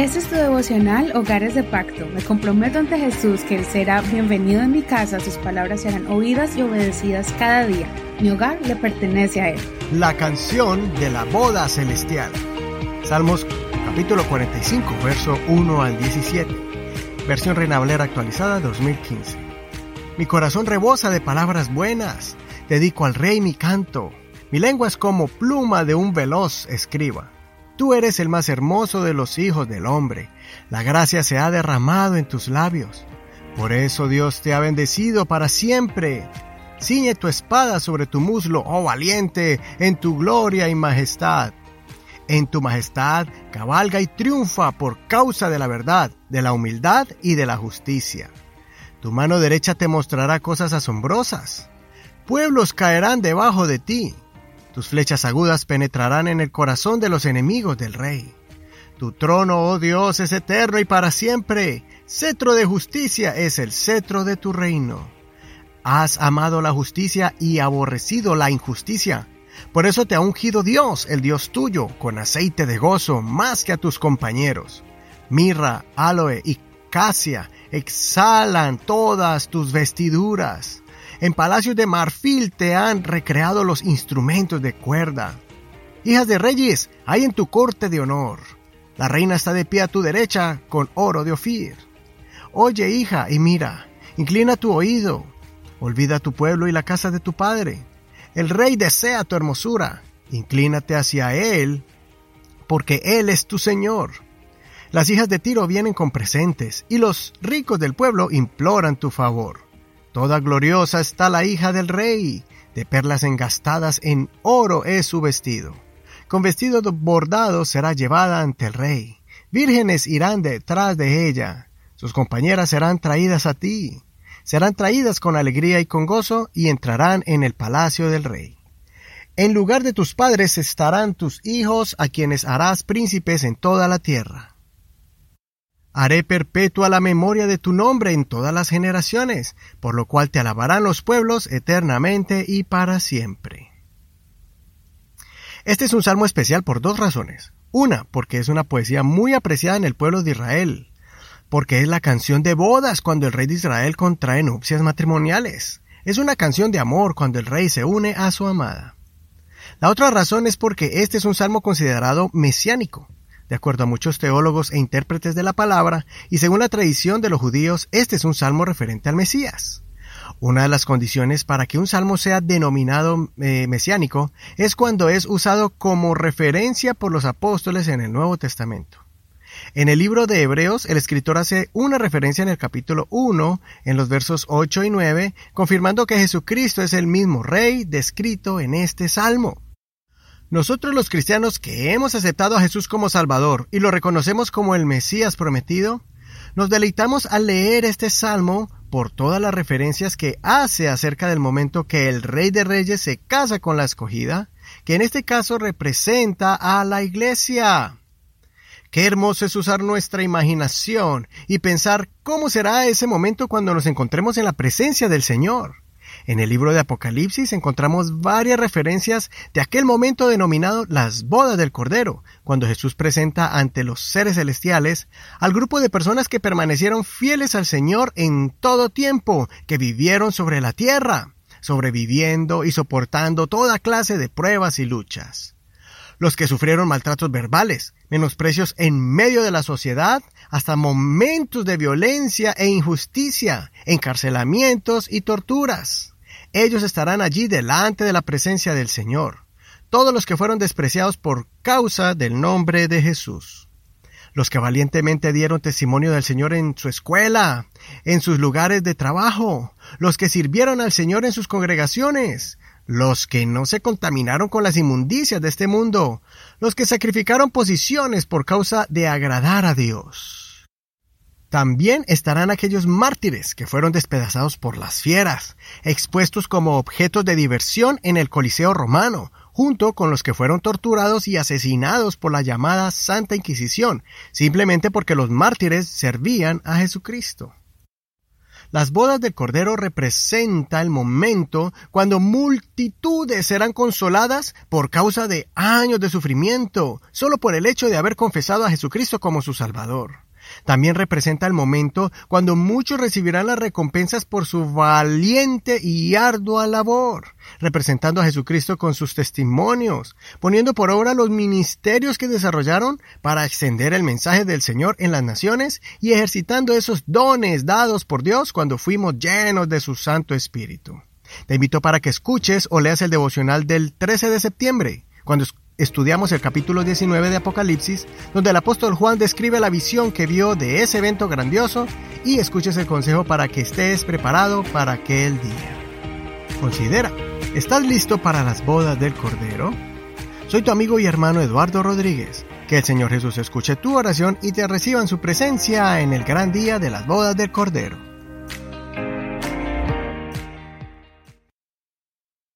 Este es tu devocional Hogares de Pacto. Me comprometo ante Jesús que Él será bienvenido en mi casa, sus palabras serán oídas y obedecidas cada día. Mi hogar le pertenece a Él. La canción de la boda celestial. Salmos capítulo 45, verso 1 al 17. Versión Reina Valera actualizada 2015. Mi corazón rebosa de palabras buenas. Dedico al Rey mi canto. Mi lengua es como pluma de un veloz escriba. Tú eres el más hermoso de los hijos del hombre. La gracia se ha derramado en tus labios. Por eso Dios te ha bendecido para siempre. Ciñe tu espada sobre tu muslo, oh valiente, en tu gloria y majestad. En tu majestad cabalga y triunfa por causa de la verdad, de la humildad y de la justicia. Tu mano derecha te mostrará cosas asombrosas. Pueblos caerán debajo de ti tus flechas agudas penetrarán en el corazón de los enemigos del rey. Tu trono, oh Dios, es eterno y para siempre. Cetro de justicia es el cetro de tu reino. Has amado la justicia y aborrecido la injusticia. Por eso te ha ungido Dios, el Dios tuyo, con aceite de gozo más que a tus compañeros. Mirra, aloe y casia exhalan todas tus vestiduras. En palacios de marfil te han recreado los instrumentos de cuerda. Hijas de reyes, hay en tu corte de honor. La reina está de pie a tu derecha con oro de Ofir. Oye, hija, y mira, inclina tu oído. Olvida tu pueblo y la casa de tu padre. El rey desea tu hermosura. Inclínate hacia él, porque él es tu señor. Las hijas de Tiro vienen con presentes, y los ricos del pueblo imploran tu favor. Toda gloriosa está la hija del rey, de perlas engastadas en oro es su vestido. Con vestido bordado será llevada ante el rey. Vírgenes irán detrás de ella. Sus compañeras serán traídas a ti. Serán traídas con alegría y con gozo y entrarán en el palacio del rey. En lugar de tus padres estarán tus hijos, a quienes harás príncipes en toda la tierra. Haré perpetua la memoria de tu nombre en todas las generaciones, por lo cual te alabarán los pueblos eternamente y para siempre. Este es un salmo especial por dos razones. Una, porque es una poesía muy apreciada en el pueblo de Israel, porque es la canción de bodas cuando el rey de Israel contrae nupcias matrimoniales. Es una canción de amor cuando el rey se une a su amada. La otra razón es porque este es un salmo considerado mesiánico, de acuerdo a muchos teólogos e intérpretes de la palabra, y según la tradición de los judíos, este es un salmo referente al Mesías. Una de las condiciones para que un salmo sea denominado eh, mesiánico es cuando es usado como referencia por los apóstoles en el Nuevo Testamento. En el libro de Hebreos, el escritor hace una referencia en el capítulo 1, en los versos 8 y 9, confirmando que Jesucristo es el mismo Rey descrito en este salmo. Nosotros los cristianos que hemos aceptado a Jesús como Salvador y lo reconocemos como el Mesías prometido, nos deleitamos al leer este salmo por todas las referencias que hace acerca del momento que el Rey de Reyes se casa con la escogida, que en este caso representa a la iglesia. Qué hermoso es usar nuestra imaginación y pensar cómo será ese momento cuando nos encontremos en la presencia del Señor. En el libro de Apocalipsis encontramos varias referencias de aquel momento denominado las bodas del Cordero, cuando Jesús presenta ante los seres celestiales al grupo de personas que permanecieron fieles al Señor en todo tiempo, que vivieron sobre la tierra, sobreviviendo y soportando toda clase de pruebas y luchas los que sufrieron maltratos verbales, menosprecios en medio de la sociedad, hasta momentos de violencia e injusticia, encarcelamientos y torturas. Ellos estarán allí delante de la presencia del Señor, todos los que fueron despreciados por causa del nombre de Jesús. Los que valientemente dieron testimonio del Señor en su escuela, en sus lugares de trabajo, los que sirvieron al Señor en sus congregaciones, los que no se contaminaron con las inmundicias de este mundo, los que sacrificaron posiciones por causa de agradar a Dios. También estarán aquellos mártires que fueron despedazados por las fieras, expuestos como objetos de diversión en el Coliseo romano, junto con los que fueron torturados y asesinados por la llamada Santa Inquisición, simplemente porque los mártires servían a Jesucristo. Las bodas del Cordero representa el momento cuando multitudes serán consoladas por causa de años de sufrimiento, solo por el hecho de haber confesado a Jesucristo como su Salvador. También representa el momento cuando muchos recibirán las recompensas por su valiente y ardua labor, representando a Jesucristo con sus testimonios, poniendo por obra los ministerios que desarrollaron para extender el mensaje del Señor en las naciones y ejercitando esos dones dados por Dios cuando fuimos llenos de su Santo Espíritu. Te invito para que escuches o leas el devocional del 13 de septiembre, cuando estudiamos el capítulo 19 de Apocalipsis, donde el apóstol Juan describe la visión que vio de ese evento grandioso y escuches el consejo para que estés preparado para aquel día. Considera, ¿estás listo para las bodas del Cordero? Soy tu amigo y hermano Eduardo Rodríguez. Que el Señor Jesús escuche tu oración y te reciba en su presencia en el gran día de las bodas del Cordero.